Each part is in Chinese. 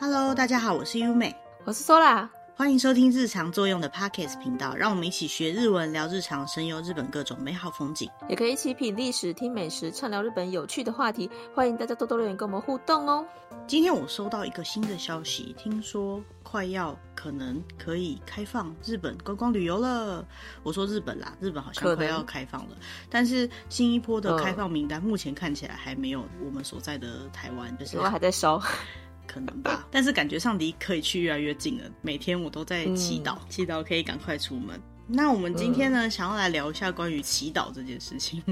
Hello，大家好，我是优美，我是 Sola，欢迎收听日常作用的 Podcast 频道，让我们一起学日文，聊日常，神游日本各种美好风景，也可以一起品历史、听美食，畅聊日本有趣的话题。欢迎大家多多留言跟我们互动哦。今天我收到一个新的消息，听说快要可能可以开放日本观光旅游了。我说日本啦，日本好像快要开放了，但是新一波的开放名单目前看起来还没有我们所在的台湾，就是还在烧。可能吧，但是感觉上离可以去越来越近了。每天我都在祈祷，嗯、祈祷可以赶快出门。那我们今天呢，嗯、想要来聊一下关于祈祷这件事情，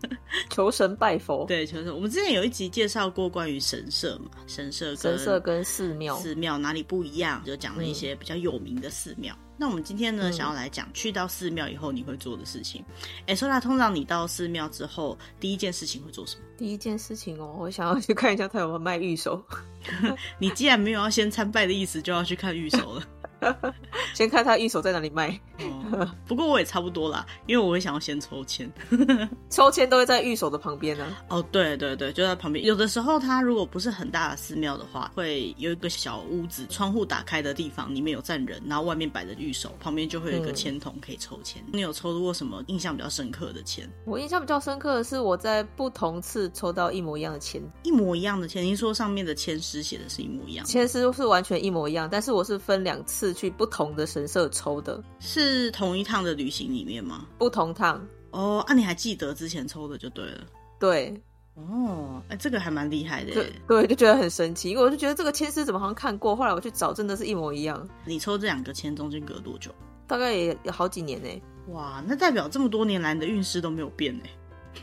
求神拜佛。对，求神。我们之前有一集介绍过关于神社嘛，神社、神社跟寺庙，寺庙哪里不一样？就讲了一些比较有名的寺庙。嗯那我们今天呢，嗯、想要来讲去到寺庙以后你会做的事情。哎、欸，说来通常你到寺庙之后，第一件事情会做什么？第一件事情哦，我想要去看一下他有没有卖玉手。你既然没有要先参拜的意思，就要去看玉手了。先看他玉手在哪里卖。哦，不过我也差不多啦，因为我会想要先抽签。抽签都会在玉手的旁边呢。哦，对对对，就在旁边。有的时候，它如果不是很大的寺庙的话，会有一个小屋子，窗户打开的地方，里面有站人，然后外面摆着玉手，旁边就会有一个签筒可以抽签。嗯、你有抽过什么印象比较深刻的签？我印象比较深刻的是我在不同次抽到一模一样的签，一模一样的签。您说上面的签诗写的是一模一样？签诗是完全一模一样，但是我是分两次去不同的神社抽的，是。同一趟的旅行里面吗？不同趟哦。啊，你还记得之前抽的就对了。对，哦，哎、欸，这个还蛮厉害的。对，对，就觉得很神奇，因为我就觉得这个签诗怎么好像看过，后来我去找，真的是一模一样。你抽这两个签中间隔多久？大概也有好几年呢。哇，那代表这么多年来你的运势都没有变呢。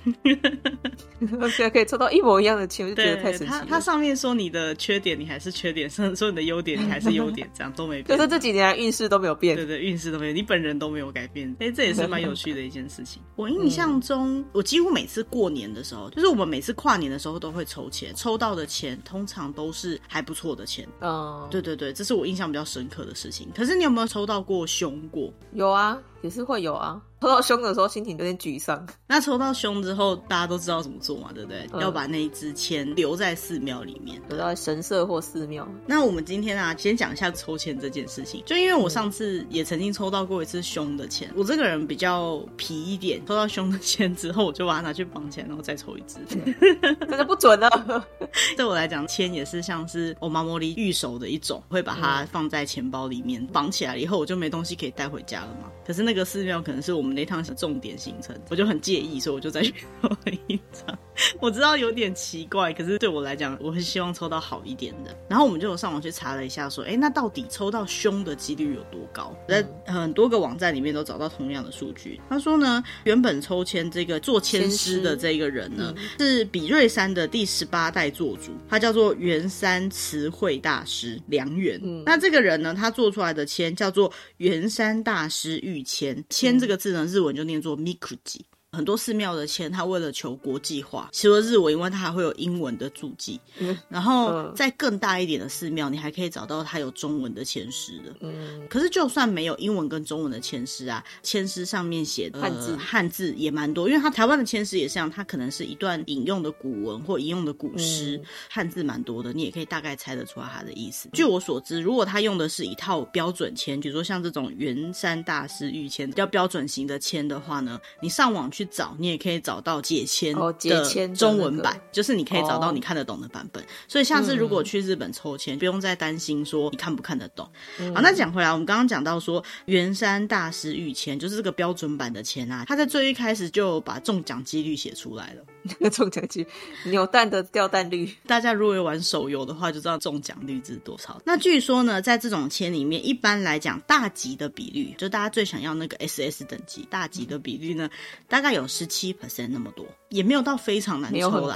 现在可以抽到一模一样的签，我就觉得太神奇了。它它上面说你的缺点，你还是缺点；甚至说你的优点，你还是优点，这样都没变。就是这几年来运势都没有变。对对，运势都没有，你本人都没有改变。哎、欸，这也是蛮有趣的一件事情。我印象中，我几乎每次过年的时候，就是我们每次跨年的时候都会抽签，抽到的钱通常都是还不错的钱。嗯，对对对，这是我印象比较深刻的事情。可是你有没有抽到过凶过？有啊。也是会有啊，抽到凶的时候心情有点沮丧。那抽到凶之后，大家都知道怎么做嘛，对不对？嗯、要把那一支签留在寺庙里面，留在神社或寺庙。那我们今天啊，先讲一下抽签这件事情。就因为我上次也曾经抽到过一次凶的签，嗯、我这个人比较皮一点，抽到凶的签之后，我就把它拿去绑起来，然后再抽一支，真的不准啊。对我来讲，签也是像是我妈茉莉御守的一种，会把它放在钱包里面绑起来以后，我就没东西可以带回家了嘛。可是那个寺庙可能是我们那趟是重点行程，我就很介意，所以我就再去 抽了一张。我知道有点奇怪，可是对我来讲，我很希望抽到好一点的。然后我们就有上网去查了一下，说，哎，那到底抽到凶的几率有多高？在很多个网站里面都找到同样的数据。他说呢，原本抽签这个做签师的这个人呢，嗯、是比瑞山的第十八代做主，他叫做圆山词汇大师梁元。嗯、那这个人呢，他做出来的签叫做圆山大师御签，签这个字呢，日文就念作 mikuji。很多寺庙的签，他为了求国际化，除了日文因为，它还会有英文的注记。嗯，然后在更大一点的寺庙，你还可以找到它有中文的签诗的。嗯，可是就算没有英文跟中文的签诗啊，签诗上面写的汉字汉字也蛮多，因为它台湾的签诗也是这样，它可能是一段引用的古文或引用的古诗，汉字蛮多的，你也可以大概猜得出来它的意思。据我所知，如果他用的是一套标准签，比如说像这种圆山大师御签比较标准型的签的话呢，你上网去。找你也可以找到解签的中文版，就是你可以找到你看得懂的版本。所以下次如果去日本抽签，不用再担心说你看不看得懂。好，那讲回来，我们刚刚讲到说圆山大师御签就是这个标准版的签啊，他在最一开始就把中奖几率写出来了。中奖几率，扭蛋的掉蛋率，大家如果有玩手游的话，就知道中奖率是多少。那据说呢，在这种签里面，一般来讲，大吉的比率，就大家最想要那个 SS 等级大吉的比率呢，大概有十七 percent 那么多，也没有到非常难抽啦，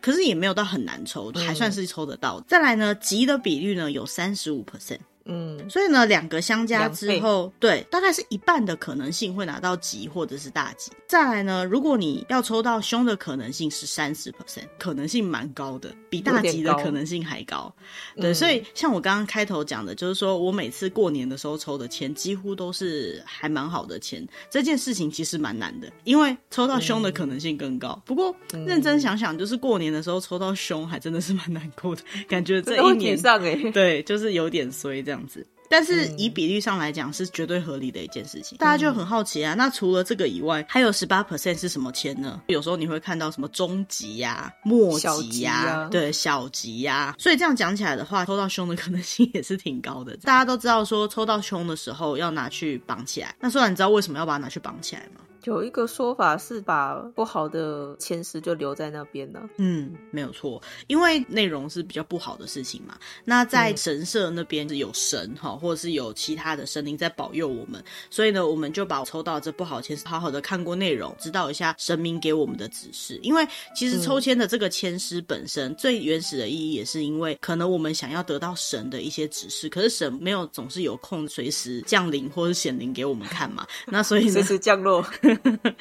可是也没有到很难抽，还算是抽得到。嗯、再来呢，吉的比率呢有三十五 percent。嗯，所以呢，两个相加之后，对，大概是一半的可能性会拿到吉或者是大吉。再来呢，如果你要抽到凶的可能性是三十 percent，可能性蛮高的，比大吉的可能性还高。对，所以像我刚刚开头讲的，就是说我每次过年的时候抽的签，几乎都是还蛮好的签。这件事情其实蛮难的，因为抽到凶的可能性更高。不过认真想想，就是过年的时候抽到凶，还真的是蛮难过的，感觉这一年上哎，对，就是有点衰这样子。但是以比例上来讲，是绝对合理的一件事情。大家就很好奇啊，那除了这个以外，还有十八 percent 是什么签呢？有时候你会看到什么中级呀、末级呀，对，小级呀。所以这样讲起来的话，抽到凶的可能性也是挺高的。大家都知道说，抽到凶的时候要拿去绑起来。那虽然你知道为什么要把它拿去绑起来吗？有一个说法是把不好的签诗就留在那边了。嗯，没有错，因为内容是比较不好的事情嘛。那在神社那边是有神哈，或者是有其他的神灵在保佑我们，所以呢，我们就把抽到这不好签诗好好的看过内容，知道一下神明给我们的指示。因为其实抽签的这个签诗本身最原始的意义，也是因为可能我们想要得到神的一些指示，可是神没有总是有空随时降临或者显灵给我们看嘛。那所以随时降落。呵 呵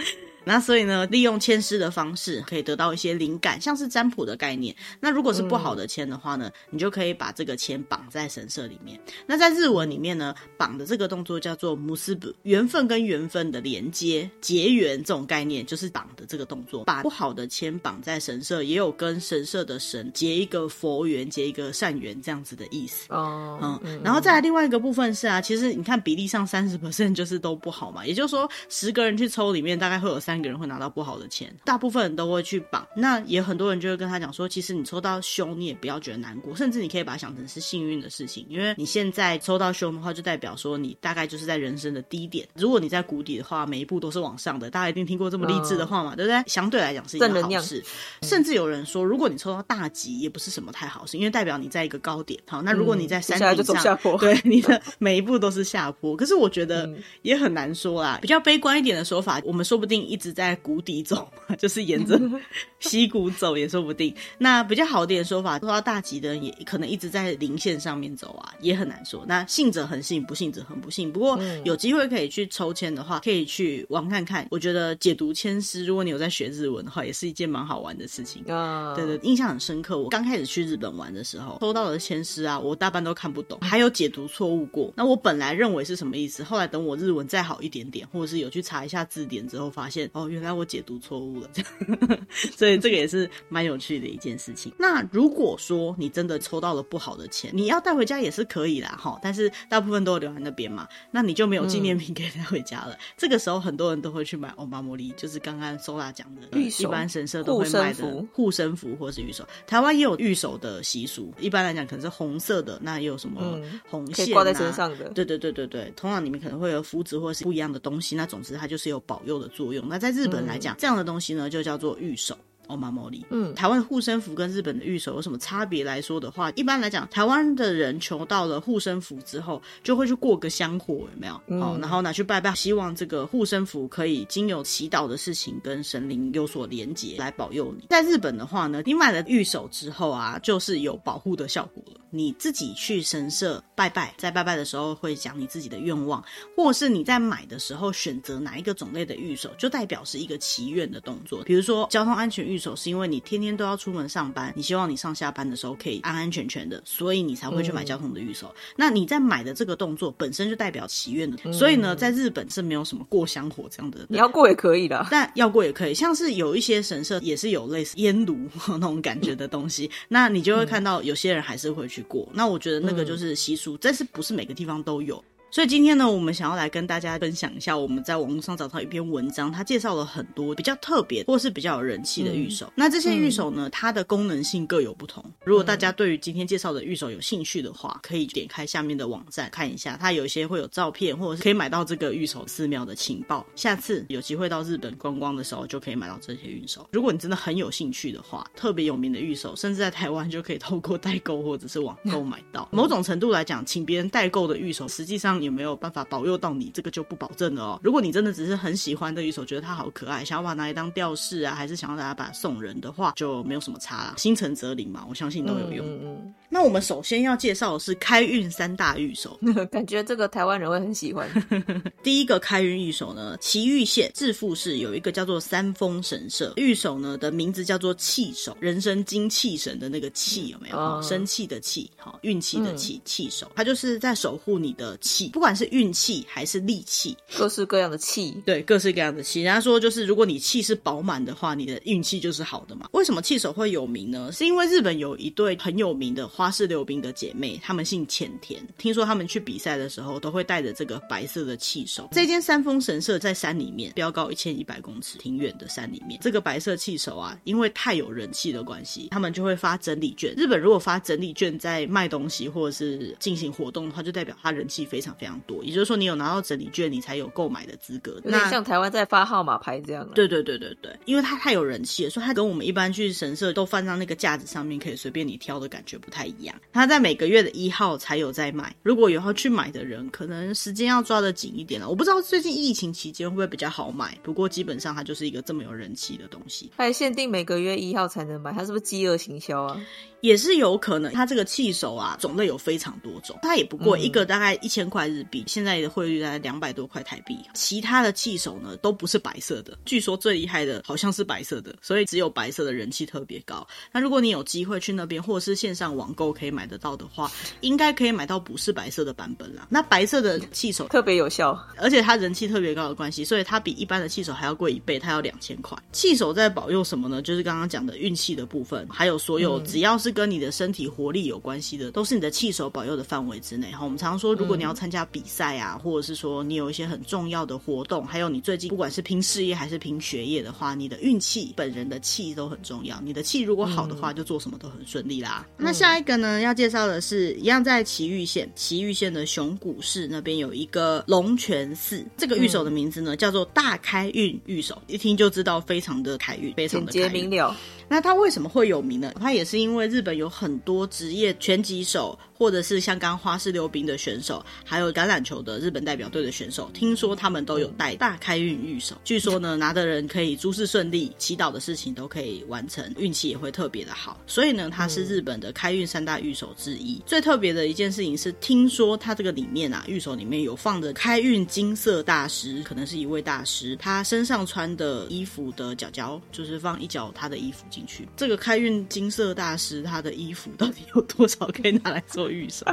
那所以呢，利用签诗的方式可以得到一些灵感，像是占卜的概念。那如果是不好的签的话呢，嗯、你就可以把这个签绑在神社里面。那在日文里面呢，绑的这个动作叫做むすぶ，缘分跟缘分的连接、结缘这种概念，就是绑的这个动作。把不好的签绑在神社，也有跟神社的神结一个佛缘、结一个善缘这样子的意思。哦，嗯，嗯，然后再来另外一个部分是啊，其实你看比例上三十 percent 就是都不好嘛，也就是说十个人去抽里面大概会有三。 一个人会拿到不好的钱，大部分人都会去绑。那也很多人就会跟他讲说，其实你抽到凶，你也不要觉得难过，甚至你可以把它想成是幸运的事情，因为你现在抽到凶的话，就代表说你大概就是在人生的低点。如果你在谷底的话，每一步都是往上的。大家一定听过这么励志的话嘛，对不对？相对来讲是一个好事。甚至有人说，如果你抽到大吉，也不是什么太好事，因为代表你在一个高点。好，那如果你在山顶上，下坡，对，你的每一步都是下坡。可是我觉得也很难说啦。比较悲观一点的说法，我们说不定一直。是在谷底走嘛，就是沿着 溪谷走也说不定。那比较好点的说法，抽到大吉的人也可能一直在零线上面走啊，也很难说。那信者很信，不信者很不信。不过有机会可以去抽签的话，可以去玩看看。我觉得解读签诗，如果你有在学日文的话，也是一件蛮好玩的事情啊。对对，印象很深刻。我刚开始去日本玩的时候，抽到的签诗啊，我大半都看不懂，还有解读错误过。那我本来认为是什么意思，后来等我日文再好一点点，或者是有去查一下字典之后，发现。哦，原来我解读错误了，这样，所以这个也是蛮有趣的一件事情。那如果说你真的抽到了不好的钱，你要带回家也是可以啦，哈，但是大部分都留在那边嘛，那你就没有纪念品可以带回家了。嗯、这个时候很多人都会去买欧巴莫利，就是刚刚 Sola 讲的，一般神社都会卖的护身符或是玉手。台湾也有玉手的习俗，一般来讲可能是红色的，那也有什么红线挂、啊、在身上的？对对对对对，通常里面可能会有符纸或是不一样的东西，那总之它就是有保佑的作用。那在在日本来讲，这样的东西呢，就叫做御守。欧玛莫利，嗯，台湾的护身符跟日本的御守有什么差别来说的话，一般来讲，台湾的人求到了护身符之后，就会去过个香火，有没有？嗯、哦，然后拿去拜拜，希望这个护身符可以经由祈祷的事情跟神灵有所连结，来保佑你。在日本的话呢，你买了御守之后啊，就是有保护的效果了。你自己去神社拜拜，在拜拜的时候会讲你自己的愿望，或是你在买的时候选择哪一个种类的御守，就代表是一个祈愿的动作。比如说交通安全御。御守是因为你天天都要出门上班，你希望你上下班的时候可以安安全全的，所以你才会去买交通的御守。嗯、那你在买的这个动作本身就代表祈愿的，嗯、所以呢，在日本是没有什么过香火这样的。你要过也可以的，但要过也可以，像是有一些神社也是有类似烟炉 那种感觉的东西，那你就会看到有些人还是会去过。那我觉得那个就是习俗，但是不是每个地方都有？所以今天呢，我们想要来跟大家分享一下我们在网络上找到一篇文章，它介绍了很多比较特别或是比较有人气的御守。嗯、那这些御守呢，它的功能性各有不同。如果大家对于今天介绍的御守有兴趣的话，可以点开下面的网站看一下，它有一些会有照片，或者是可以买到这个御守寺庙的情报。下次有机会到日本观光的时候，就可以买到这些御守。如果你真的很有兴趣的话，特别有名的御守，甚至在台湾就可以透过代购或者是网购买到。某种程度来讲，请别人代购的御守，实际上有没有办法保佑到你，这个就不保证了哦。如果你真的只是很喜欢的玉手，觉得它好可爱，想要把它拿来当吊饰啊，还是想要拿它把它送人的话，就没有什么差啦。心诚则灵嘛，我相信都有用。嗯嗯。那我们首先要介绍的是开运三大玉手，感觉这个台湾人会很喜欢。第一个开运玉手呢，奇玉县致富市有一个叫做三丰神社玉手呢的名字叫做气手，人生精气神的那个气有没有？哦、生气的气，好运气的气，气手，它就是在守护你的气，不管是运气还是力气，各式各样的气，对，各式各样的气。人家说就是如果你气是饱满的话，你的运气就是好的嘛。为什么气手会有名呢？是因为日本有一对很有名的花式溜冰的姐妹，她们姓浅田，听说她们去比赛的时候都会带着这个白色的气手。这间山峰神社在山里面，标高一千一百公尺，挺远的山里面。这个白色气手啊，因为太有人气的关系，他们就会发整理券。日本如果发整理券在卖东西或者是进行活动的话，就代表他人气非常非常多。也就是说，你有拿到整理券，你才有购买的资格。那像台湾在发号码牌这样。对对对对对，因为它太有人气了，所以它跟我们一般去神社都放在那个架子上面，可以随便你挑的感觉不太一样。它在每个月的一号才有在卖。如果有要去买的人，可能时间要抓得紧一点了。我不知道最近疫情期间会不会比较好买，不过基本上它就是一个这么有人气的东西。还限定每个月一号才能买，它是不是饥饿行销啊？也是有可能，它这个气手啊，种类有非常多种，它也不贵，一个大概一千块日币，现在的汇率大概两百多块台币。其他的气手呢，都不是白色的，据说最厉害的好像是白色的，所以只有白色的人气特别高。那如果你有机会去那边，或者是线上网购可以买得到的话，应该可以买到不是白色的版本啦。那白色的气手特别有效，而且它人气特别高的关系，所以它比一般的气手还要贵一倍，它要两千块。气手在保佑什么呢？就是刚刚讲的运气的部分，还有所有只要是跟你的身体活力有关系的，都是你的气手保佑的范围之内。哈，我们常常说，如果你要参加比赛啊，或者是说你有一些很重要的活动，还有你最近不管是拼事业还是拼学业的话，你的运气、本人的气都很重要。你的气如果好的话，就做什么都很顺利啦。嗯、那下一个呢，要介绍的是一样在埼玉县，埼玉县的熊谷市那边有一个龙泉寺，这个玉手的名字呢叫做大开运玉手，一听就知道非常的开运，非常的简洁明了。那它为什么会有名呢？它也是因为日日本有很多职业拳击手。或者是像刚花式溜冰的选手，还有橄榄球的日本代表队的选手，听说他们都有带大开运玉手。据说呢，拿的人可以诸事顺利，祈祷的事情都可以完成，运气也会特别的好。所以呢，它是日本的开运三大玉手之一。最特别的一件事情是，听说它这个里面啊，玉手里面有放着开运金色大师，可能是一位大师，他身上穿的衣服的角角，就是放一角他的衣服进去。这个开运金色大师他的衣服到底有多少可以拿来做？玉手，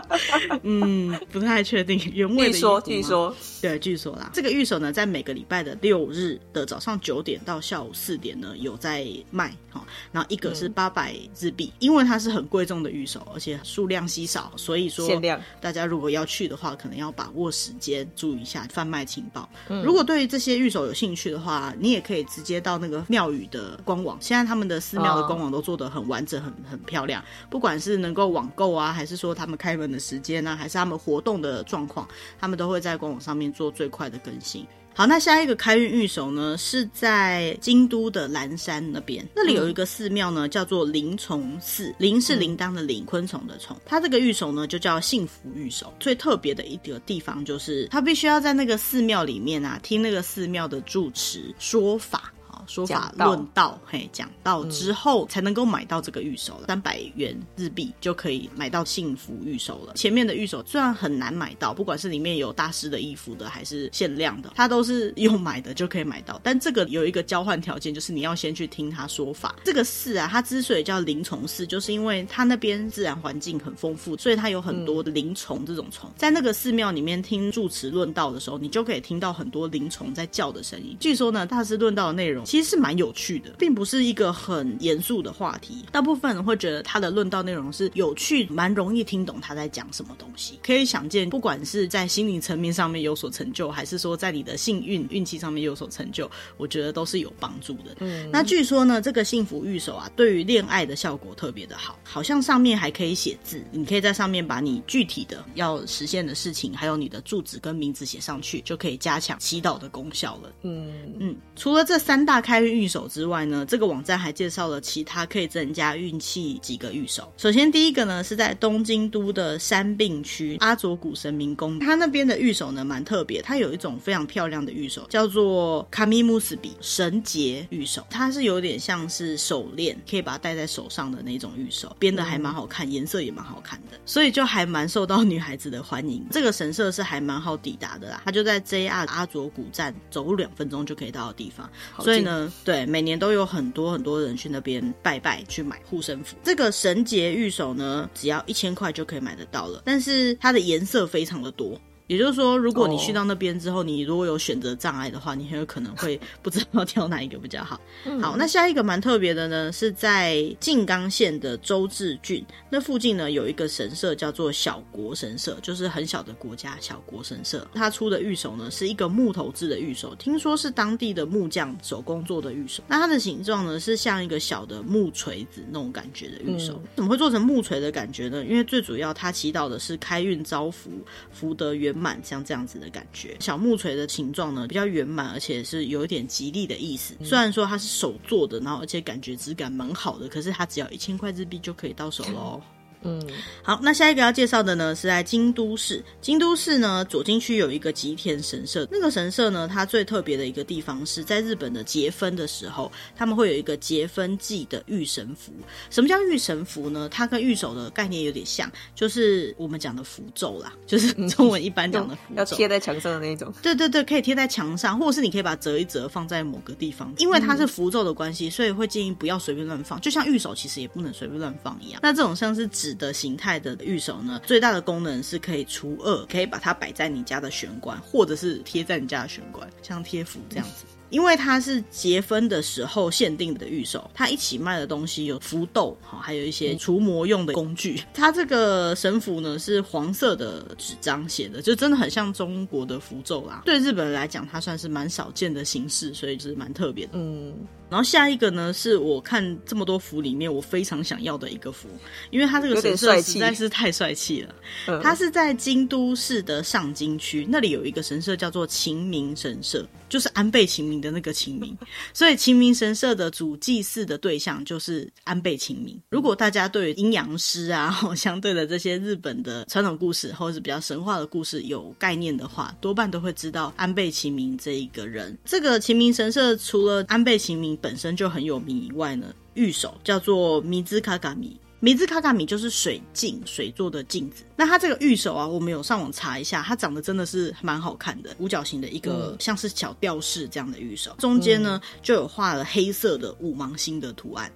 嗯，不太确定原味的。据说，据说，对，据说啦。这个玉手呢，在每个礼拜的六日的早上九点到下午四点呢，有在卖。好，然后一个是八百日币，嗯，因为它是很贵重的玉手，而且数量稀少，所以说限量。大家如果要去的话，可能要把握时间，注意一下贩卖情报。嗯，如果对于这些玉手有兴趣的话，你也可以直接到那个庙宇的官网。现在他们的寺庙的官网都做得很完整，很很漂亮。不管是能够网购啊，还是说他。们开门的时间呢、啊，还是他们活动的状况，他们都会在官网上面做最快的更新。好，那下一个开运御守呢，是在京都的岚山那边，那里有一个寺庙呢，叫做灵虫寺。灵是铃铛的铃，昆虫的虫。它这个御守呢，就叫幸福御守。最特别的一个地方就是，它必须要在那个寺庙里面啊，听那个寺庙的住持说法。说法论道，嘿，讲到之后才能够买到这个玉手了，三百元日币就可以买到幸福玉手了。前面的玉手虽然很难买到，不管是里面有大师的衣服的，还是限量的，它都是用买的就可以买到。但这个有一个交换条件，就是你要先去听他说法。这个寺啊，它之所以叫灵虫寺，就是因为它那边自然环境很丰富，所以它有很多的灵虫这种虫。在那个寺庙里面听住持论道的时候，你就可以听到很多灵虫在叫的声音。据说呢，大师论道的内容。其实是蛮有趣的，并不是一个很严肃的话题。大部分人会觉得他的论道内容是有趣，蛮容易听懂他在讲什么东西。可以想见，不管是在心理层面上面有所成就，还是说在你的幸运运气上面有所成就，我觉得都是有帮助的。嗯，那据说呢，这个幸福玉手啊，对于恋爱的效果特别的好，好像上面还可以写字，你可以在上面把你具体的要实现的事情，还有你的住址跟名字写上去，就可以加强祈祷的功效了。嗯嗯，除了这三大。大开运御守之外呢，这个网站还介绍了其他可以增加运气几个玉手。首先第一个呢是在东京都的山并区阿佐谷神明宫，它那边的玉手呢蛮特别，它有一种非常漂亮的玉手，叫做卡米穆斯比神结玉手，它是有点像是手链，可以把它戴在手上的那种玉手，编的还蛮好看，颜色也蛮好看的，所以就还蛮受到女孩子的欢迎。这个神社是还蛮好抵达的啦，它就在 JR 阿佐谷站，走路两分钟就可以到的地方，所以呢，对，每年都有很多很多人去那边拜拜，去买护身符。这个神节玉手呢，只要一千块就可以买得到了，但是它的颜色非常的多。也就是说，如果你去到那边之后，你如果有选择障碍的话，你很有可能会 不知道挑哪一个比较好。好，那下一个蛮特别的呢，是在静冈县的周志郡那附近呢，有一个神社叫做小国神社，就是很小的国家小国神社。它出的玉手呢是一个木头制的玉手，听说是当地的木匠手工做的玉手。那它的形状呢是像一个小的木锤子那种感觉的玉手。怎么会做成木锤的感觉呢？因为最主要它祈祷的是开运招福、福德圆满，像这样子的感觉，小木锤的形状呢比较圆满，而且是有一点吉利的意思。虽然说它是手做的，然后而且感觉质感蛮好的，可是它只要一千块日币就可以到手喽。嗯，好，那下一个要介绍的呢是在京都市。京都市呢左京区有一个吉田神社，那个神社呢，它最特别的一个地方是在日本的结婚的时候，他们会有一个结婚祭的御神符。什么叫御神符呢？它跟御守的概念有点像，就是我们讲的符咒啦，就是中文一般讲的符咒，要贴在墙上的那种。对对对，可以贴在墙上，或者是你可以把它折一折放在某个地方。因为它是符咒的关系，所以会建议不要随便乱放，就像御守其实也不能随便乱放一样。那这种像是纸的形态的玉手呢，最大的功能是可以除恶，可以把它摆在你家的玄关，或者是贴在你家的玄关，像贴符这样子。因为它是结婚的时候限定的御手，它一起卖的东西有符豆，哈，还有一些除魔用的工具。它这个神符呢是黄色的纸张写的，就真的很像中国的符咒啦。对日本人来讲，它算是蛮少见的形式，所以就是蛮特别的。嗯。然后下一个呢，是我看这么多符里面我非常想要的一个符，因为它这个神社实在是太帅气了。它是在京都市的上京区，那里有一个神社叫做秦明神社，就是安倍晴明的那个秦明。所以秦明神社的主祭祀的对象就是安倍晴明。如果大家对阴阳师啊，相对的这些日本的传统故事或者是比较神话的故事有概念的话，多半都会知道安倍晴明这一个人。这个秦明神社除了安倍晴明本身就很有名以外呢，玉手叫做米兹卡卡米，米兹卡卡米就是水镜，水做的镜子。那它这个玉手啊，我们有上网查一下，它长得真的是蛮好看的，五角形的一个像是小吊饰这样的玉手，中间呢就有画了黑色的五芒星的图案。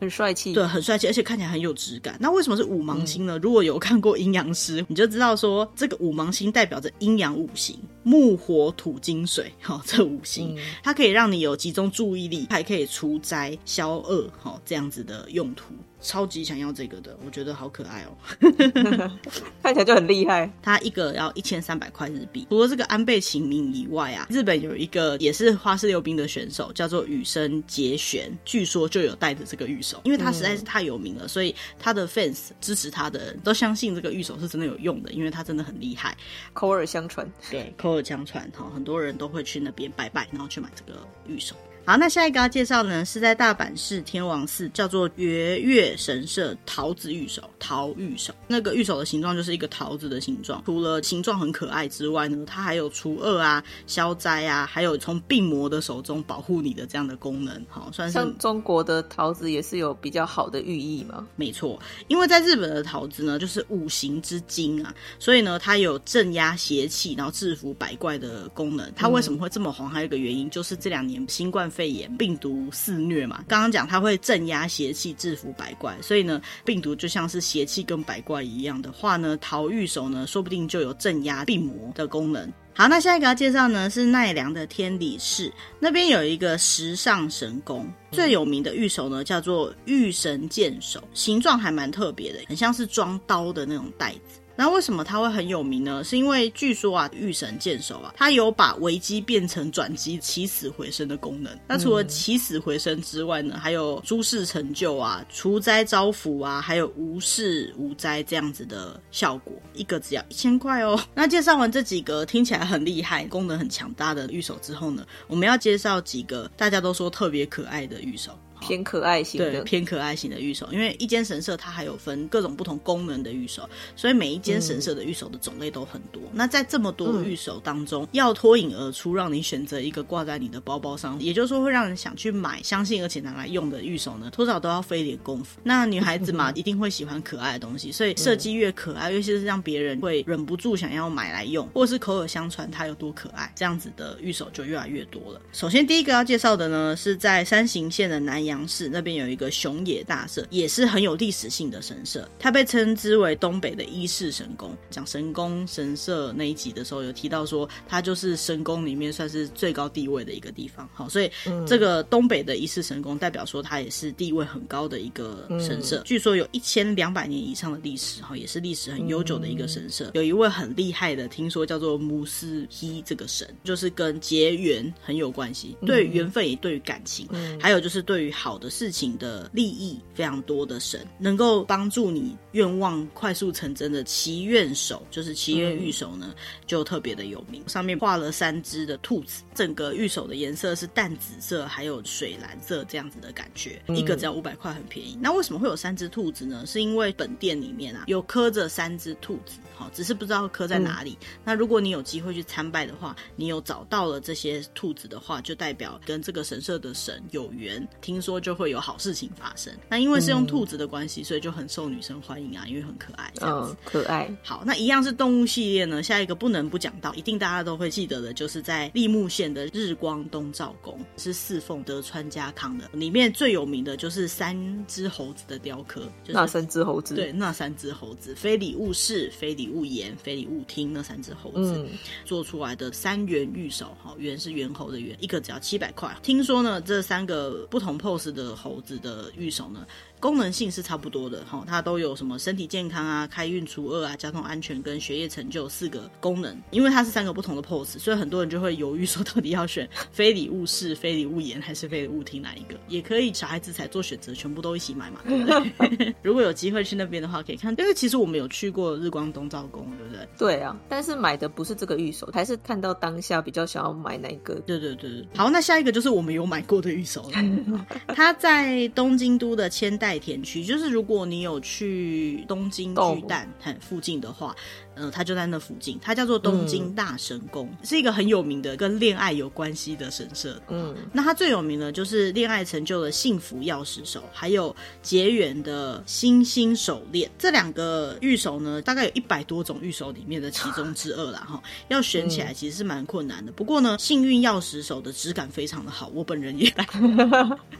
很帅气，对，很帅气，而且看起来很有质感。那为什么是五芒星呢？嗯、如果有看过阴阳师，你就知道说，这个五芒星代表着阴阳五行，木、火、土、金、水，哈，这五行，嗯、它可以让你有集中注意力，还可以除灾消厄，哈，这样子的用途。超级想要这个的，我觉得好可爱哦，看起来就很厉害。它一个要一千三百块日币。除了这个安倍晴明以外啊，日本有一个也是花式溜冰的选手，叫做羽生结弦，据说就有带着这个玉手，因为他实在是太有名了，嗯、所以他的 fans 支持他的人都相信这个玉手是真的有用的，因为他真的很厉害，口耳相传。对，口耳相传哈，很多人都会去那边拜拜，然后去买这个御守。好，那下一个要介绍呢，是在大阪市天王寺，叫做月月神社桃子玉手，桃玉手。那个玉手的形状就是一个桃子的形状，除了形状很可爱之外呢，它还有除恶啊、消灾啊，还有从病魔的手中保护你的这样的功能。好，算是像中国的桃子也是有比较好的寓意嘛？没错，因为在日本的桃子呢，就是五行之精啊，所以呢，它有镇压邪气，然后制服百怪的功能。它为什么会这么红？还有一个原因就是这两年新冠。肺炎病毒肆虐嘛，刚刚讲它会镇压邪气，制服百怪，所以呢，病毒就像是邪气跟百怪一样的话呢，桃御手呢，说不定就有镇压病魔的功能。好，那下一个要介绍呢是奈良的天理寺，那边有一个石上神宫，最有名的御手呢叫做御神剑手，形状还蛮特别的，很像是装刀的那种袋子。那为什么它会很有名呢？是因为据说啊，御神剑手啊，它有把危机变成转机、起死回生的功能。那除了起死回生之外呢，还有诸事成就啊、除灾招福啊，还有无事无灾这样子的效果。一个只要一千块哦。那介绍完这几个听起来很厉害、功能很强大的御守之后呢，我们要介绍几个大家都说特别可爱的御守。偏可爱型的，对，偏可爱型的御守，因为一间神社它还有分各种不同功能的御守，所以每一间神社的御守的种类都很多。嗯、那在这么多御守当中，嗯、要脱颖而出，让你选择一个挂在你的包包上，也就是说会让人想去买、相信而且拿来用的御守呢，多少都要费点功夫。那女孩子嘛，一定会喜欢可爱的东西，所以设计越可爱，尤其是让别人会忍不住想要买来用，或是口耳相传它有多可爱，这样子的御守就越来越多了。首先第一个要介绍的呢，是在山形县的南阳市那边有一。一个熊野大社也是很有历史性的神社，它被称之为东北的伊势神宫。讲神宫神社那一集的时候，有提到说它就是神宫里面算是最高地位的一个地方。好，所以这个东北的伊势神宫代表说它也是地位很高的一个神社。据说有一千两百年以上的历史，哈，也是历史很悠久的一个神社。有一位很厉害的，听说叫做姆斯希这个神，就是跟结缘很有关系，对缘分也对于感情，还有就是对于好的事情的。利益非常多的神，能够帮助你愿望快速成真的祈愿手，就是祈愿玉手呢，就特别的有名。上面画了三只的兔子，整个玉手的颜色是淡紫色，还有水蓝色这样子的感觉，一个只要五百块，很便宜。那为什么会有三只兔子呢？是因为本店里面啊有刻着三只兔子，好，只是不知道刻在哪里。嗯、那如果你有机会去参拜的话，你有找到了这些兔子的话，就代表跟这个神社的神有缘，听说就会有好事情发生。那因为是用兔子的关系，嗯、所以就很受女生欢迎啊，因为很可爱，这样子、哦、可爱。好，那一样是动物系列呢。下一个不能不讲到，一定大家都会记得的，就是在立木县的日光东照宫，是侍奉德川家康的。里面最有名的就是三只猴子的雕刻，就是、那三只猴子？对，那三只猴子，非礼勿视，非礼勿言，非礼勿听。那三只猴子、嗯、做出来的三元玉手，哈，元是猿猴的元，一个只要七百块。听说呢，这三个不同 pose oss 的猴子的玉手呢？功能性是差不多的哈，它都有什么身体健康啊、开运除恶啊、交通安全跟学业成就四个功能。因为它是三个不同的 pose，所以很多人就会犹豫说，到底要选非礼勿视、非礼勿言还是非礼勿听哪一个？也可以小孩子才做选择，全部都一起买嘛。对不对 如果有机会去那边的话，可以看。因为其实我们有去过日光东照宫，对不对？对啊，但是买的不是这个玉手，还是看到当下比较想要买哪个？对对对对。好，那下一个就是我们有买过的玉手了。它在东京都的千代田区，就是如果你有去东京巨蛋很附近的话。嗯、呃，它就在那附近，它叫做东京大神宫，嗯、是一个很有名的跟恋爱有关系的神社。嗯，那它最有名的就是恋爱成就的幸福钥匙手，还有结缘的星星手链。这两个玉手呢，大概有一百多种玉手里面的其中之二啦。哈。要选起来其实是蛮困难的。嗯、不过呢，幸运钥匙手的质感非常的好，我本人也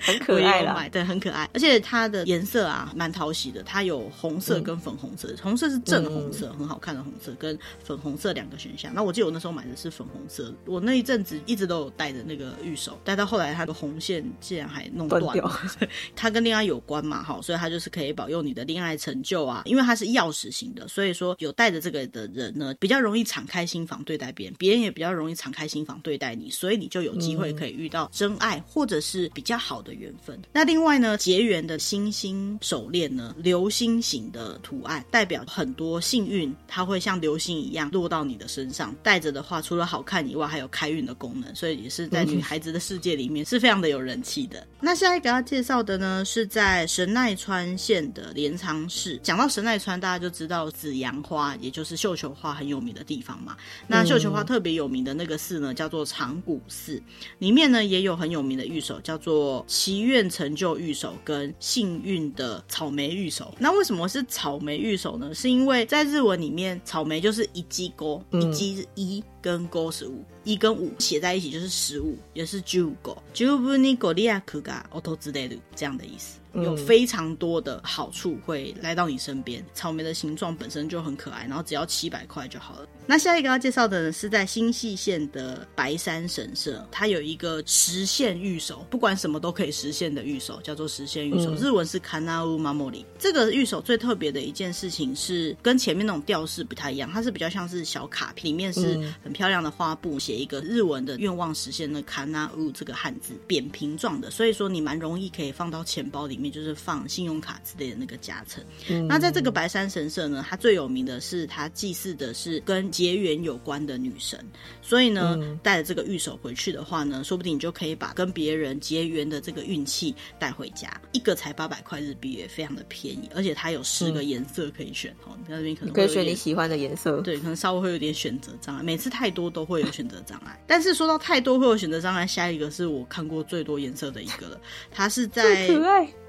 很可爱啦，对，很可爱，而且它的颜色啊蛮讨喜的，它有红色跟粉红色，嗯、红色是正红色，嗯、很好看的。红色跟粉红色两个选项，那我记得我那时候买的是粉红色。我那一阵子一直都有戴着那个玉手，戴到后来它的红线竟然还弄断了。掉 它跟恋爱有关嘛，哈，所以它就是可以保佑你的恋爱成就啊。因为它是钥匙型的，所以说有戴着这个的人呢，比较容易敞开心房对待别人，别人也比较容易敞开心房对待你，所以你就有机会可以遇到真爱，嗯、或者是比较好的缘分。那另外呢，结缘的星星手链呢，流星型的图案代表很多幸运，它会。会像流星一样落到你的身上，戴着的话，除了好看以外，还有开运的功能，所以也是在女孩子的世界里面是非常的有人气的。那下一个要介绍的呢，是在神奈川县的镰仓市。讲到神奈川，大家就知道紫阳花，也就是绣球花很有名的地方嘛。那绣球花特别有名的那个寺呢，叫做长谷寺，里面呢也有很有名的玉手，叫做祈愿成就玉手跟幸运的草莓玉手。那为什么是草莓玉手呢？是因为在日文里面。草莓就是一基勾，一基是一。跟勾是五，一跟五写在一起就是十五，也是十五个。十分にご利益が访れる这样的意思。有非常多的好处会来到你身边。草莓的形状本身就很可爱，然后只要七百块就好了。那下一个要介绍的呢，是在新潟县的白山神社，它有一个实现御守，不管什么都可以实现的御守，叫做实现御守。嗯、日文是 Kanau Mamori。这个御守最特别的一件事情是，跟前面那种吊饰不太一样，它是比较像是小卡片，里面是很 漂亮的花布，写一个日文的愿望实现的 Kanau 这个汉字，扁平状的，所以说你蛮容易可以放到钱包里面。就是放信用卡之类的那个夹层。嗯、那在这个白山神社呢，它最有名的是它祭祀的是跟结缘有关的女神，所以呢，嗯、带着这个玉手回去的话呢，说不定你就可以把跟别人结缘的这个运气带回家。一个才八百块日币，也非常的便宜，而且它有十个颜色可以选哦。嗯、你在那边可能可以选你喜欢的颜色，对，可能稍微会有点选择障碍。每次太多都会有选择障碍，但是说到太多会有选择障碍，下一个是我看过最多颜色的一个了，它是在。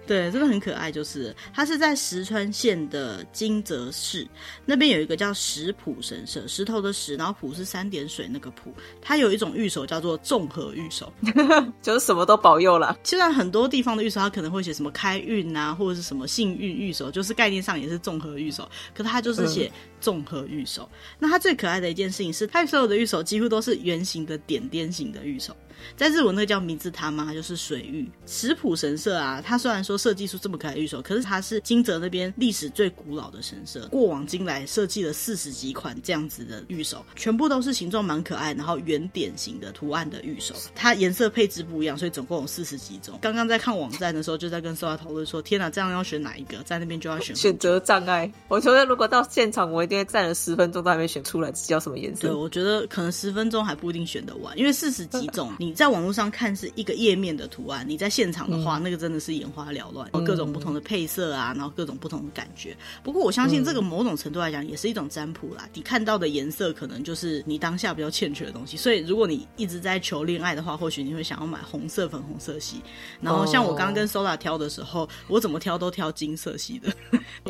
对，真的很可爱。就是它是在石川县的金泽市那边有一个叫石浦神社，石头的石，然后浦是三点水那个浦。它有一种御守叫做综合御守，就是什么都保佑了。现在很多地方的御守，它可能会写什么开运啊，或者是什么幸运御守，就是概念上也是综合御守。可是它就是写综合御守。嗯、那它最可爱的一件事情是，它所有的御守几乎都是圆形的点点形的御守。在日文那个叫名字他吗？就是水域石浦神社啊。它虽然说设计出这么可爱的玉手，可是它是金泽那边历史最古老的神社。过往今来设计了四十几款这样子的玉手，全部都是形状蛮可爱，然后圆点形的图案的玉手。它颜色配置不一样，所以总共有四十几种。刚刚在看网站的时候，就在跟 Sola 讨论说：“天哪，这样要选哪一个？在那边就要选选择障碍。”我觉得如果到现场，我一定会站了十分钟都还没选出来，叫什么颜色？对，我觉得可能十分钟还不一定选得完，因为四十几种 你。在网络上看是一个页面的图案，你在现场的话，嗯、那个真的是眼花缭乱，嗯、各种不同的配色啊，然后各种不同的感觉。不过我相信这个某种程度来讲也是一种占卜啦。你看到的颜色可能就是你当下比较欠缺的东西，所以如果你一直在求恋爱的话，或许你会想要买红色、粉红色系。然后像我刚刚跟 Sola 挑的时候，哦、我怎么挑都挑金色系的，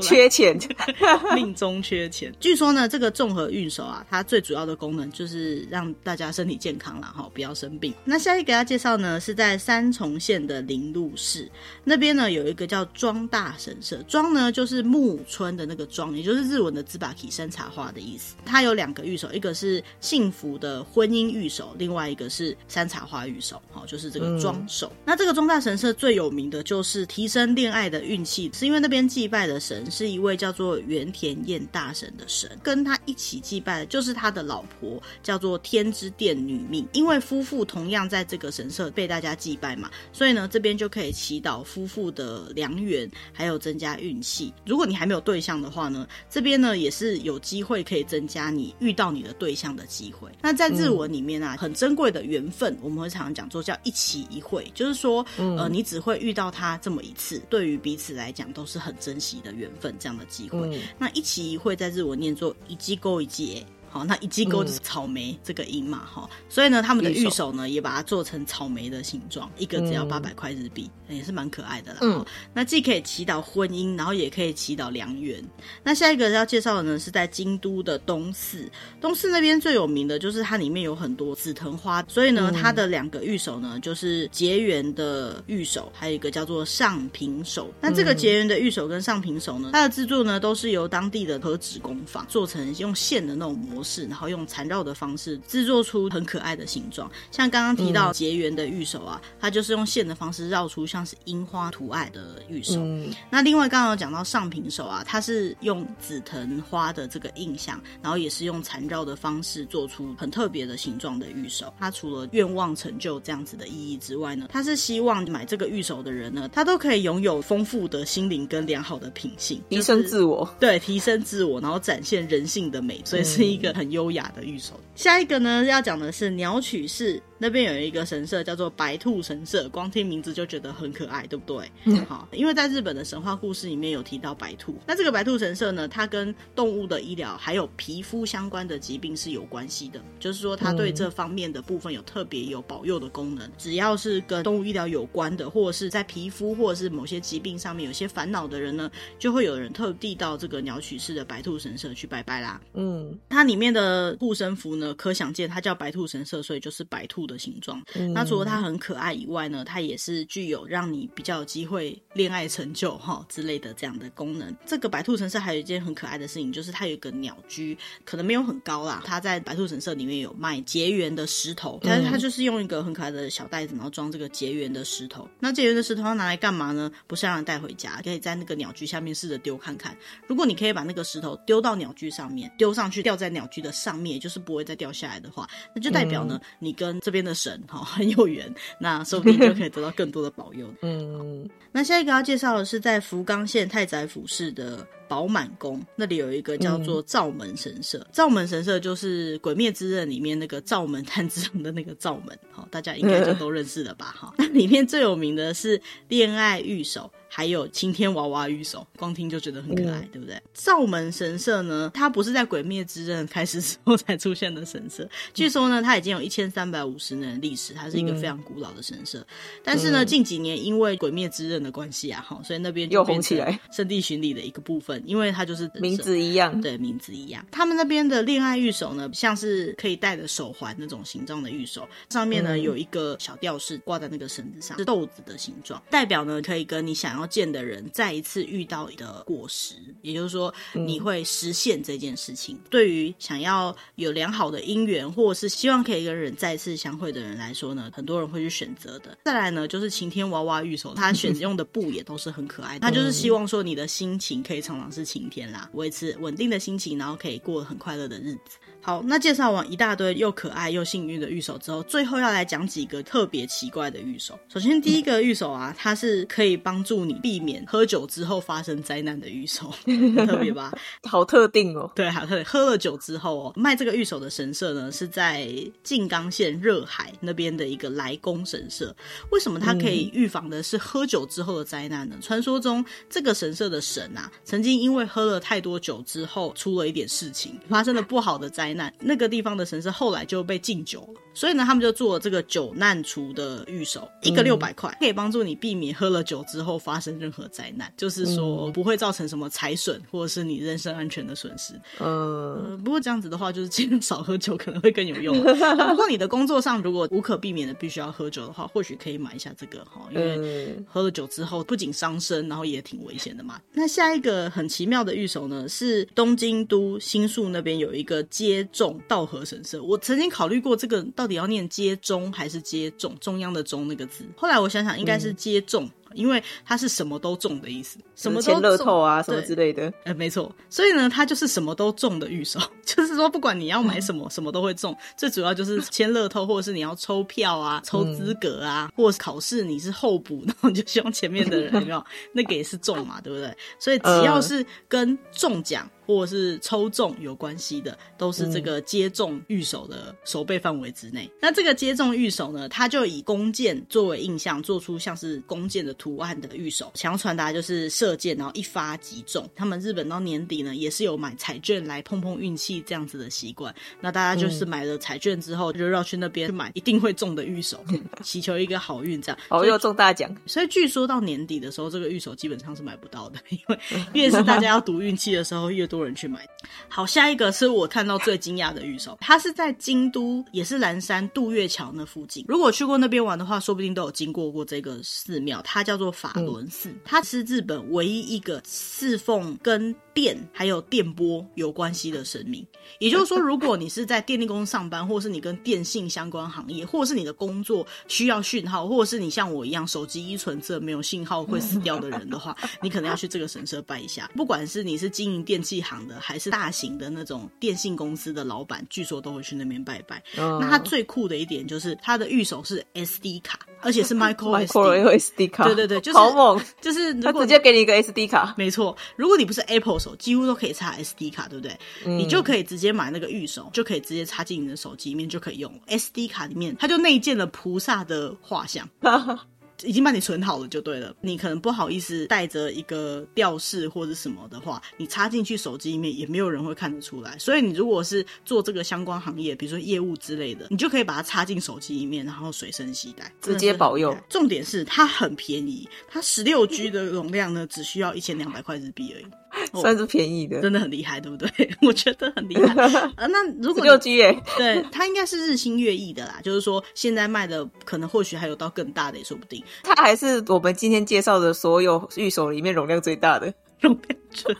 缺钱，命中缺钱。据说呢，这个综合运手啊，它最主要的功能就是让大家身体健康啦，哈，不要生病。那下一个要介绍呢，是在三重县的铃鹿市那边呢，有一个叫庄大神社。庄呢就是木村的那个庄，也就是日文的“椿”山茶花的意思。它有两个御守，一个是幸福的婚姻御守，另外一个是山茶花御守。好，就是这个庄守。嗯、那这个庄大神社最有名的就是提升恋爱的运气，是因为那边祭拜的神是一位叫做原田彦大神的神，跟他一起祭拜的就是他的老婆，叫做天之殿女命。因为夫妇同样在这个神社被大家祭拜嘛，所以呢，这边就可以祈祷夫妇的良缘，还有增加运气。如果你还没有对象的话呢，这边呢也是有机会可以增加你遇到你的对象的机会。那在日文里面啊，嗯、很珍贵的缘分，我们会常常讲做叫一期一会，就是说，呃，你只会遇到他这么一次，对于彼此来讲都是很珍惜的缘分，这样的机会。嗯、那一期一会在日文念作一季勾一季。好，那一季勾就是草莓这个音嘛，哈、嗯，所以呢，他们的玉手呢也把它做成草莓的形状，一个只要八百块日币，嗯、也是蛮可爱的啦。嗯，那既可以祈祷婚姻，然后也可以祈祷良缘。那下一个要介绍的呢，是在京都的东寺，东寺那边最有名的就是它里面有很多紫藤花，所以呢，它的两个玉手呢就是结缘的玉手，还有一个叫做上平手。那这个结缘的玉手跟上平手呢，它的制作呢都是由当地的和纸工坊做成用线的那种模。是，然后用缠绕的方式制作出很可爱的形状，像刚刚提到结缘的玉手啊，嗯、它就是用线的方式绕出像是樱花图案的玉手。嗯、那另外刚刚有讲到上品手啊，它是用紫藤花的这个印象，然后也是用缠绕的方式做出很特别的形状的玉手。它除了愿望成就这样子的意义之外呢，它是希望买这个玉手的人呢，他都可以拥有丰富的心灵跟良好的品性，提升自我。对，提升自我，然后展现人性的美，所以是一个。很优雅的御手。下一个呢，要讲的是鸟取市。那边有一个神社叫做白兔神社，光听名字就觉得很可爱，对不对？嗯，好，因为在日本的神话故事里面有提到白兔。那这个白兔神社呢，它跟动物的医疗还有皮肤相关的疾病是有关系的，就是说它对这方面的部分有特别有保佑的功能。只要是跟动物医疗有关的，或者是在皮肤或者是某些疾病上面有些烦恼的人呢，就会有人特地到这个鸟取市的白兔神社去拜拜啦。嗯，它里面的护身符呢，可想见它叫白兔神社，所以就是白兔的形状。嗯、那除了它很可爱以外呢，它也是具有让你比较有机会恋爱成就哈之类的这样的功能。这个白兔神社还有一件很可爱的事情，就是它有一个鸟居，可能没有很高啦。它在白兔神社里面有卖结缘的石头，但是它就是用一个很可爱的小袋子，然后装这个结缘的石头。那结缘的石头要拿来干嘛呢？不是让人带回家，可以在那个鸟居下面试着丢看看。如果你可以把那个石头丢到鸟居上面，丢上去掉在鸟居的上面，也就是不会再掉下来的话，那就代表呢，嗯、你跟这边的神哈 很有缘，那说不定就可以得到更多的保佑。嗯，那下一个要介绍的是在福冈县太宰府市的。宝满宫那里有一个叫做灶门神社，灶、嗯、门神社就是《鬼灭之刃》里面那个灶门炭治郎的那个灶门，好，大家应该就都认识了吧？哈、嗯，那里面最有名的是恋爱御守。还有晴天娃娃御守，光听就觉得很可爱，嗯、对不对？灶门神社呢，它不是在《鬼灭之刃》开始之后才出现的神社。嗯、据说呢，它已经有一千三百五十年的历史，它是一个非常古老的神社。嗯、但是呢，近几年因为《鬼灭之刃》的关系啊，哈，所以那边又红起来，圣地巡礼的一个部分，因为它就是名字一样，对，名字一样。他们那边的恋爱御守呢，像是可以戴的手环那种形状的御守，上面呢、嗯、有一个小吊饰挂在那个绳子上，是豆子的形状，代表呢可以跟你想要见的人再一次遇到你的果实，也就是说你会实现这件事情。嗯、对于想要有良好的姻缘，或者是希望可以跟人再次相会的人来说呢，很多人会去选择的。再来呢，就是晴天娃娃玉手，他选用的布也都是很可爱的。他就是希望说你的心情可以常常是晴天啦，维持稳定的心情，然后可以过很快乐的日子。好，那介绍完一大堆又可爱又幸运的御守之后，最后要来讲几个特别奇怪的御守。首先，第一个御守啊，它是可以帮助你避免喝酒之后发生灾难的御守，特别吧？好特定哦。对，好特定。喝了酒之后哦，卖这个御守的神社呢，是在静冈县热海那边的一个来宫神社。为什么它可以预防的是喝酒之后的灾难呢？传说中，这个神社的神啊，曾经因为喝了太多酒之后，出了一点事情，发生了不好的灾难。那那个地方的神社后来就被禁酒了，所以呢，他们就做了这个酒难除的御守，一个六百块，可以帮助你避免喝了酒之后发生任何灾难，就是说不会造成什么财损或者是你人身安全的损失。呃，不过这样子的话，就是尽量少喝酒可能会更有用。不过你的工作上如果无可避免的必须要喝酒的话，或许可以买一下这个哈，因为喝了酒之后不仅伤身，然后也挺危险的嘛。那下一个很奇妙的御守呢，是东京都新宿那边有一个街。中道和神社，我曾经考虑过这个到底要念接中还是接种，中央的中那个字。后来我想想，应该是接种。嗯因为它是什么都中的意思，什么都中乐透啊，什么之类的。呃，没错，所以呢，它就是什么都中的预售，就是说不管你要买什么，什么都会中。最主要就是签乐透，或者是你要抽票啊、抽资格啊，或者是考试你是候补，然后你就希望前面的人有没有那个也是中嘛，对不对？所以只要是跟中奖或者是抽中有关系的，都是这个接中御手的守备范围之内。那这个接中御手呢，它就以弓箭作为印象，做出像是弓箭的图。案的御手，想要传达就是射箭，然后一发即中。他们日本到年底呢，也是有买彩券来碰碰运气这样子的习惯。那大家就是买了彩券之后，就绕去那边去买一定会中的御守，祈求一个好运，这样哦，又中大奖。所以据说到年底的时候，这个御手基本上是买不到的，因为 越是大家要赌运气的时候，越多多人去买。好，下一个是我看到最惊讶的预售，它是在京都，也是岚山渡月桥那附近。如果去过那边玩的话，说不定都有经过过这个寺庙，它叫做法轮寺，它是日本唯一一个侍奉跟电还有电波有关系的神明。也就是说，如果你是在电力公司上班，或是你跟电信相关行业，或者是你的工作需要讯号，或者是你像我一样手机依存这没有信号会死掉的人的话，你可能要去这个神社拜一下。不管是你是经营电器行的，还是大型的那种电信公司的老板，据说都会去那边拜拜。那它最酷的一点就是它的御守是 SD 卡。而且是 micro micro SD 卡，对对对，就是好猛，就是 他直接给你一个 SD 卡，没错。如果你不是 Apple 手，几乎都可以插 SD 卡，对不对？嗯、你就可以直接买那个预手，就可以直接插进你的手机里面就可以用。SD 卡里面，它就内建了菩萨的画像。已经帮你存好了就对了，你可能不好意思带着一个吊饰或者什么的话，你插进去手机里面也没有人会看得出来。所以你如果是做这个相关行业，比如说业务之类的，你就可以把它插进手机里面，然后随身携带，直接保佑。重点是它很便宜，它十六 G 的容量呢，只需要一千两百块日币而已。算是便宜的，真的很厉害，对不对？我觉得很厉害。呃，那如果六 G 耶，对，它应该是日新月异的啦。就是说，现在卖的可能或许还有到更大的，也说不定。它还是我们今天介绍的所有玉手里面容量最大的容量最。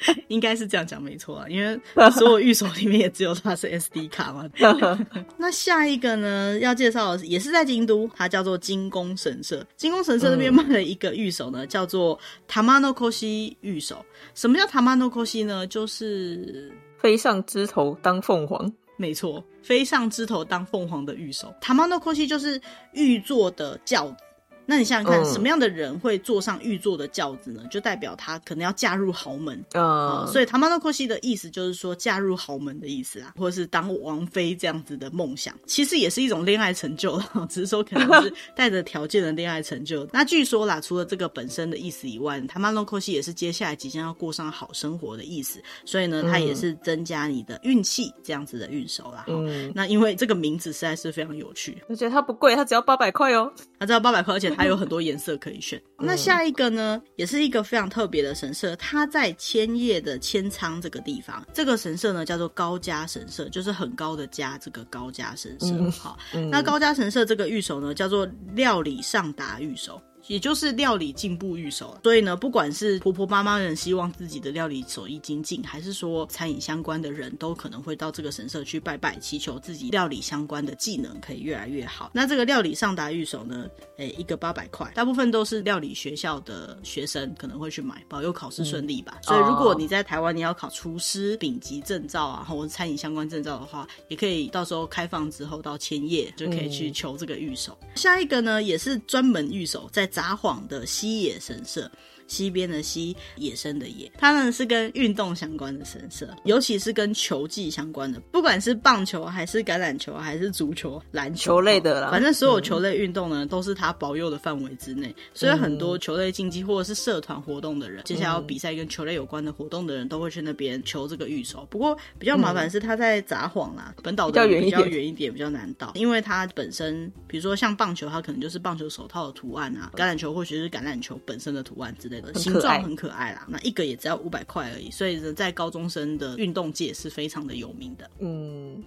应该是这样讲没错啊，因为所有御守里面也只有它是 SD 卡嘛。那下一个呢，要介绍的也是在京都，它叫做金宫神社。金宫神社那边卖了一个玉手呢，叫做 Tamanokoshi 御守。什么叫 Tamanokoshi 呢？就是飞上枝头当凤凰。没错，飞上枝头当凤凰的玉手。Tamanokoshi 就是玉做的轿子。那你想想看，什么样的人会坐上御座的轿子呢？就代表他可能要嫁入豪门啊、嗯。所以，塔玛诺科西的意思就是说嫁入豪门的意思啊，或者是当王妃这样子的梦想，其实也是一种恋爱成就了，只是说可能是带着条件的恋爱成就。那据说啦，除了这个本身的意思以外，塔玛诺科西也是接下来即将要过上好生活的意思。所以呢，它也是增加你的运气这样子的运手啦。嗯，那因为这个名字实在是非常有趣，而且它不贵，它只要八百块哦，它只要八百块，而且。还有很多颜色可以选。那下一个呢，也是一个非常特别的神社，它在千叶的千仓这个地方。这个神社呢，叫做高家神社，就是很高的家，这个高家神社。好，那高家神社这个御守呢，叫做料理上达御守。也就是料理进步御守，所以呢，不管是婆婆妈妈人希望自己的料理手艺精进，还是说餐饮相关的人都可能会到这个神社去拜拜，祈求自己料理相关的技能可以越来越好。那这个料理上达御守呢，诶，一个八百块，大部分都是料理学校的学生可能会去买，保佑考试顺利吧。嗯。所以如果你在台湾，你要考厨师丙级证照啊，或者餐饮相关证照的话，也可以到时候开放之后到千叶就可以去求这个御守。嗯。下一个呢，也是专门御守，在。札幌的西野神社。西边的西，野生的野，它呢是跟运动相关的神社，尤其是跟球技相关的，不管是棒球还是橄榄球还是足球、篮球，球类的啦，反正所有球类运动呢、嗯、都是它保佑的范围之内，所以很多球类竞技或者是社团活动的人，嗯、接下来要比赛跟球类有关的活动的人都会去那边求这个御守。不过比较麻烦是它在札幌啦，嗯、本岛的比较远一点，比较难到，因为它本身比如说像棒球，它可能就是棒球手套的图案啊，橄榄球或许是橄榄球本身的图案之类的，形状很。可爱啦，那一个也只要五百块而已，所以呢，在高中生的运动界是非常的有名的。嗯，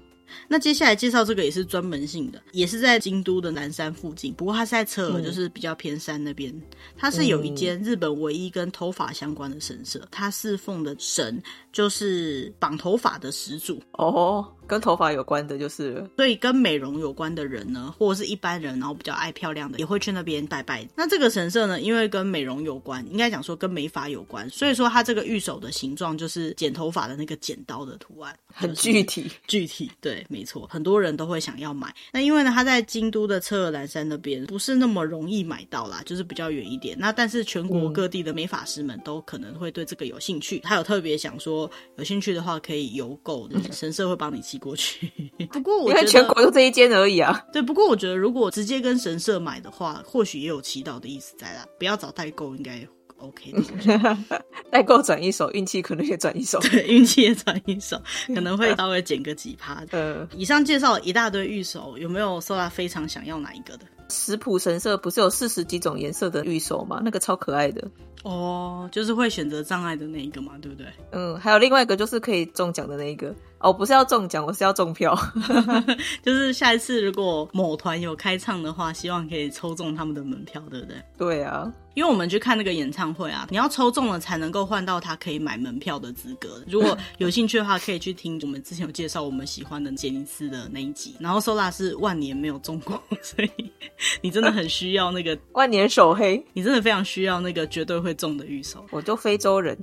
那接下来介绍这个也是专门性的，也是在京都的南山附近，不过它是在侧耳，就是比较偏山那边。它是有一间日本唯一跟头发相关的神社，它侍奉的神就是绑头发的始祖哦。跟头发有关的，就是所以跟美容有关的人呢，或者是一般人，然后比较爱漂亮的，也会去那边拜拜。那这个神社呢，因为跟美容有关，应该讲说跟美发有关，所以说它这个玉手的形状就是剪头发的那个剪刀的图案，很具体，具体，对，没错，很多人都会想要买。那因为呢，它在京都的车尔兰山那边不是那么容易买到啦，就是比较远一点。那但是全国各地的美发师们都可能会对这个有兴趣，他有特别想说，有兴趣的话可以邮购，神社会帮你寄。过去，不过我觉得全国就这一间而已啊。对，不过我觉得如果直接跟神社买的话，或许也有祈祷的意思在啦。不要找代购，应该 OK 的。代购转一手，运气可能也转一手。对，运气也转一手，可能会稍微减个几趴。呃，以上介绍了一大堆御守，有没有 Sola 非常想要哪一个的？石浦神社不是有四十几种颜色的玉手吗？那个超可爱的。哦，就是会选择障碍的那一个嘛，对不对？嗯，还有另外一个就是可以中奖的那一个。哦，不是要中奖，我是要中票。就是下一次如果某团有开唱的话，希望可以抽中他们的门票，对不对？对啊，因为我们去看那个演唱会啊，你要抽中了才能够换到他可以买门票的资格。如果有兴趣的话，可以去听我们之前有介绍我们喜欢的杰尼斯的那一集。然后 Sola 是万年没有中过，所以你真的很需要那个 万年手黑，你真的非常需要那个绝对会中的预售。我就非洲人。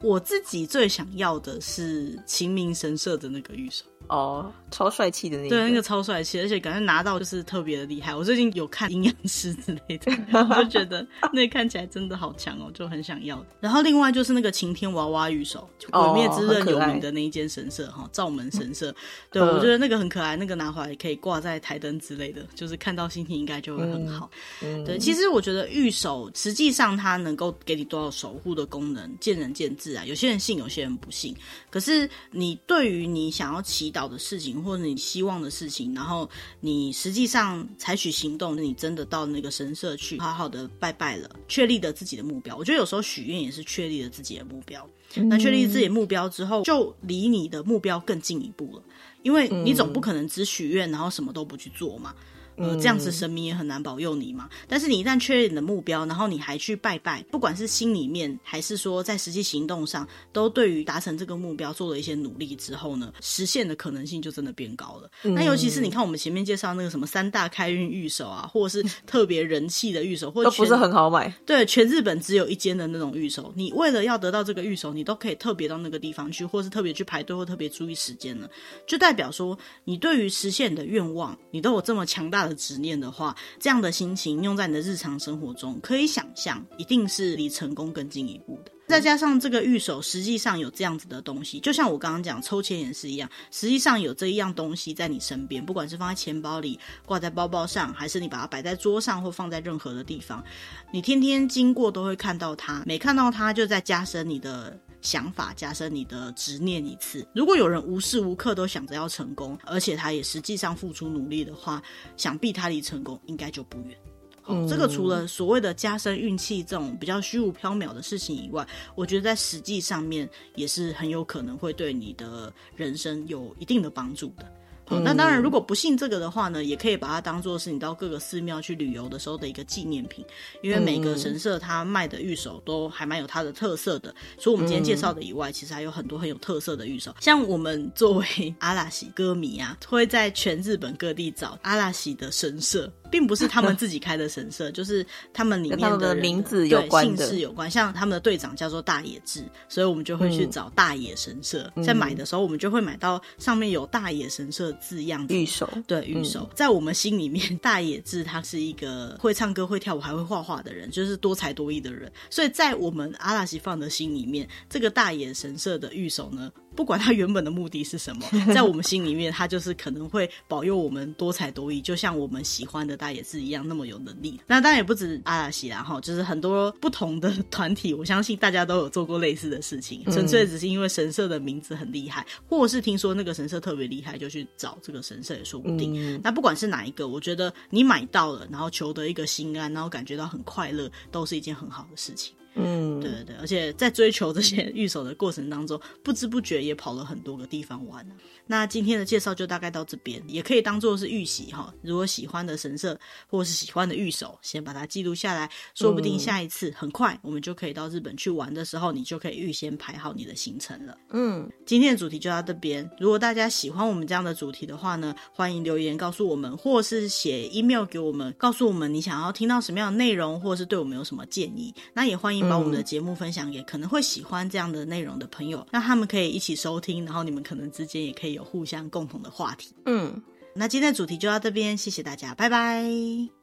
我自己最想要的是秦明神社的那个玉手。哦，超帅气的那个，对，那个超帅气，而且感觉拿到就是特别的厉害。我最近有看营养师之类的，我就觉得那看起来真的好强哦，就很想要。然后另外就是那个晴天娃娃御守，鬼灭之刃有名的那一间神社哈，灶门神社。对，我觉得那个很可爱，那个拿回来可以挂在台灯之类的，就是看到心情应该就会很好。嗯、对，其实我觉得玉手实际上它能够给你多少守护的功能，见仁见智啊。有些人信，有些人不信。可是你对于你想要祈祷。的事情，或者你希望的事情，然后你实际上采取行动，你真的到那个神社去，好好的拜拜了，确立了自己的目标。我觉得有时候许愿也是确立了自己的目标。那确立自己的目标之后，就离你的目标更进一步了，因为你总不可能只许愿，然后什么都不去做嘛。呃，这样子神明也很难保佑你嘛。但是你一旦确认你的目标，然后你还去拜拜，不管是心里面还是说在实际行动上，都对于达成这个目标做了一些努力之后呢，实现的可能性就真的变高了。嗯、那尤其是你看我们前面介绍那个什么三大开运玉手啊，或者是特别人气的玉手，或者都不是很好买。对，全日本只有一间的那种玉手，你为了要得到这个玉手，你都可以特别到那个地方去，或是特别去排队，或特别注意时间了，就代表说你对于实现你的愿望，你都有这么强大的执念的话。这样的心情用在你的日常生活中，可以想象，一定是离成功更进一步的。再加上这个御守，实际上有这样子的东西，就像我刚刚讲抽签也是一样，实际上有这一样东西在你身边，不管是放在钱包里、挂在包包上，还是你把它摆在桌上或放在任何的地方，你天天经过都会看到它，每看到它就在加深你的想法，加深你的执念一次。如果有人无时无刻都想着要成功，而且他也实际上付出努力的话，想必他离成功应该就不远。哦，这个除了所谓的加深运气这种比较虚无缥缈的事情以外，我觉得在实际上面也是很有可能会对你的人生有一定的帮助的。哦，那当然，如果不信这个的话呢，也可以把它当做是你到各个寺庙去旅游的时候的一个纪念品，因为每个神社它卖的玉手都还蛮有它的特色的。除了我们今天介绍的以外，其实还有很多很有特色的玉手。像我们作为阿拉西歌迷啊，会在全日本各地找阿拉西的神社。并不是他们自己开的神社，就是他们里面的，的名字有关的，姓氏有关。像他们的队长叫做大野智，所以我们就会去找大野神社。嗯、在买的时候，我们就会买到上面有大野神社字样的玉手。对，玉手。嗯、在我们心里面，大野智他是一个会唱歌、会跳舞、还会画画的人，就是多才多艺的人。所以在我们阿拉西放的心里面，这个大野神社的玉手呢，不管他原本的目的是什么，在我们心里面，他就是可能会保佑我们多才多艺，就像我们喜欢的大野智一样那么有能力。那当然也不止阿拉西啦，哈，就是很多不同的团体，我相信大家都有做过类似的事情，纯粹只是因为神社的名字很厉害，或者是听说那个神社特别厉害，就去找这个神社也说不定。嗯、那不管是哪一个，我觉得你买到了，然后求得一个心安，然后感觉到很快乐，都是一件很好的事情。嗯，对对对，而且在追求这些御守的过程当中，不知不觉也跑了很多个地方玩。那今天的介绍就大概到这边，也可以当做是预习哈。如果喜欢的神社或是喜欢的御守，先把它记录下来，说不定下一次很快我们就可以到日本去玩的时候，你就可以预先排好你的行程了。嗯，今天的主题就到这边。如果大家喜欢我们这样的主题的话呢，欢迎留言告诉我们，或是写 email 给我们，告诉我们你想要听到什么样的内容，或是对我们有什么建议。那也欢迎把我们的节目分享给可能会喜欢这样的内容的朋友，让他们可以一起收听，然后你们可能之间也可以有互相共同的话题，嗯，那今天的主题就到这边，谢谢大家，拜拜，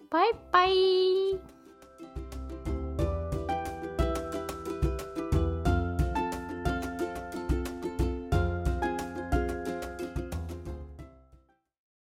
拜拜。